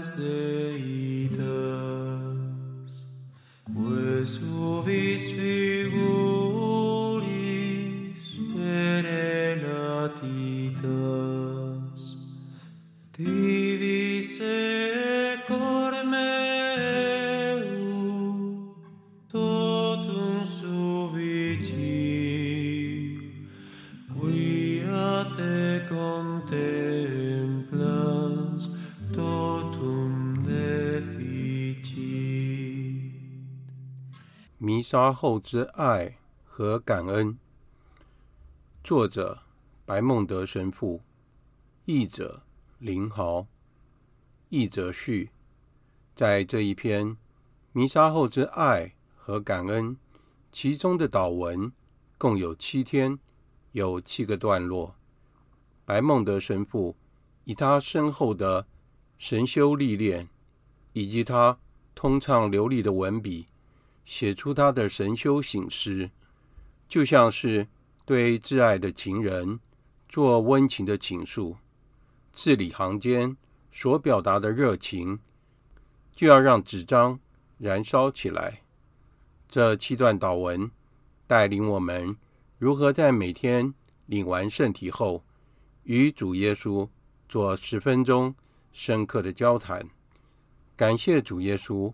Deitas, quae suvis figuris perenatitas, divis ecor totum quia te 弥撒后之爱和感恩，作者白孟德神父，译者林豪，译者序。在这一篇弥撒后之爱和感恩，其中的祷文共有七天，有七个段落。白孟德神父以他深厚的神修历练，以及他通畅流利的文笔。写出他的神修省思，就像是对挚爱的情人做温情的倾诉，字里行间所表达的热情，就要让纸张燃烧起来。这七段祷文带领我们如何在每天领完圣体后，与主耶稣做十分钟深刻的交谈，感谢主耶稣。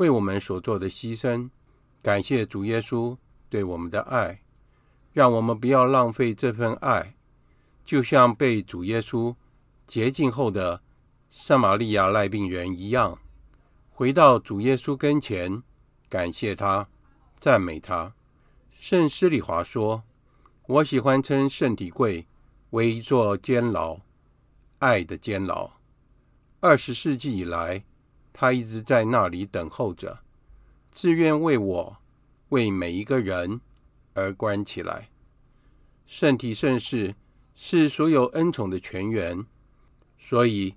为我们所做的牺牲，感谢主耶稣对我们的爱，让我们不要浪费这份爱，就像被主耶稣洁净后的圣玛利亚赖病人一样，回到主耶稣跟前，感谢他，赞美他。圣施里华说：“我喜欢称圣体柜为一座监牢，爱的监牢。二十世纪以来。”他一直在那里等候着，自愿为我、为每一个人而关起来。圣体圣事是所有恩宠的泉源，所以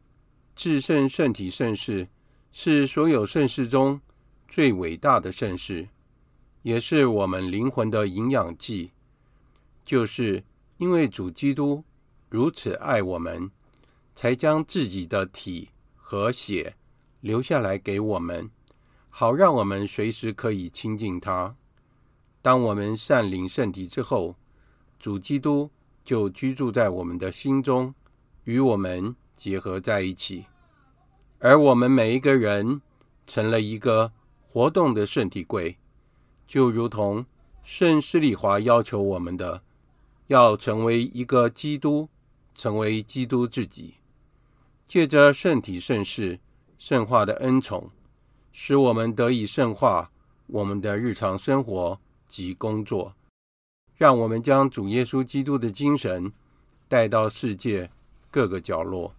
至圣圣体圣事是所有圣事中最伟大的圣事，也是我们灵魂的营养剂。就是因为主基督如此爱我们，才将自己的体和血。留下来给我们，好让我们随时可以亲近他。当我们善领圣体之后，主基督就居住在我们的心中，与我们结合在一起。而我们每一个人成了一个活动的圣体柜，就如同圣施礼华要求我们的，要成为一个基督，成为基督自己，借着圣体圣事。圣化的恩宠，使我们得以圣化我们的日常生活及工作，让我们将主耶稣基督的精神带到世界各个角落。